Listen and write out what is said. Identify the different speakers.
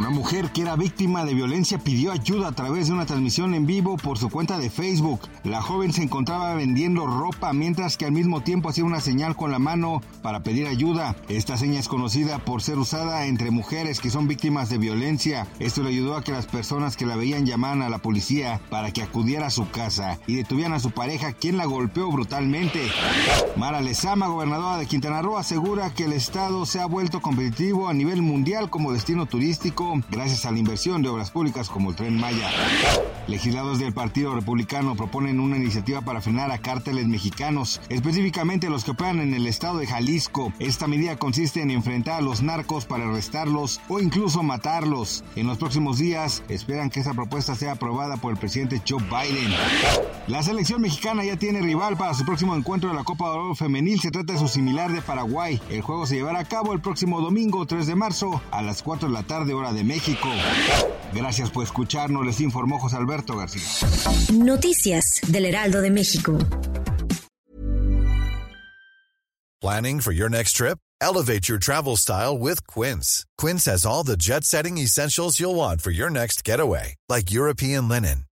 Speaker 1: Una mujer que era víctima de violencia pidió ayuda a través de una transmisión en vivo por su cuenta de Facebook. La joven se encontraba vendiendo ropa mientras que al mismo tiempo hacía una señal con la mano para pedir ayuda. Esta seña es conocida por ser usada entre mujeres que son víctimas de violencia. Esto le ayudó a que las personas que la veían llamaran a la policía para que acudiera a su casa y detuvieran a su pareja quien la golpeó brutalmente. Mara Lezama, gobernadora de Quintana Roo, asegura que el estado se ha vuelto competitivo a nivel mundial como destino turístico gracias a la inversión de obras públicas como el tren Maya. Legisladores del Partido Republicano proponen una iniciativa para frenar a cárteles mexicanos, específicamente los que operan en el estado de Jalisco. Esta medida consiste en enfrentar a los narcos para arrestarlos o incluso matarlos. En los próximos días esperan que esa propuesta sea aprobada por el presidente Joe Biden. La selección mexicana ya tiene rival para su próximo encuentro de la Copa de Oro Femenil. Se trata de su similar de Paraguay. El juego se llevará a cabo el próximo domingo 3 de marzo a las 4 de la tarde hora de México. Gracias por escucharnos, les informó José Alberto García.
Speaker 2: Noticias del Heraldo de México.
Speaker 3: Planning for your next trip? Elevate your travel style with Quince. Quince has all the jet setting essentials you'll want for your next getaway, like European linen,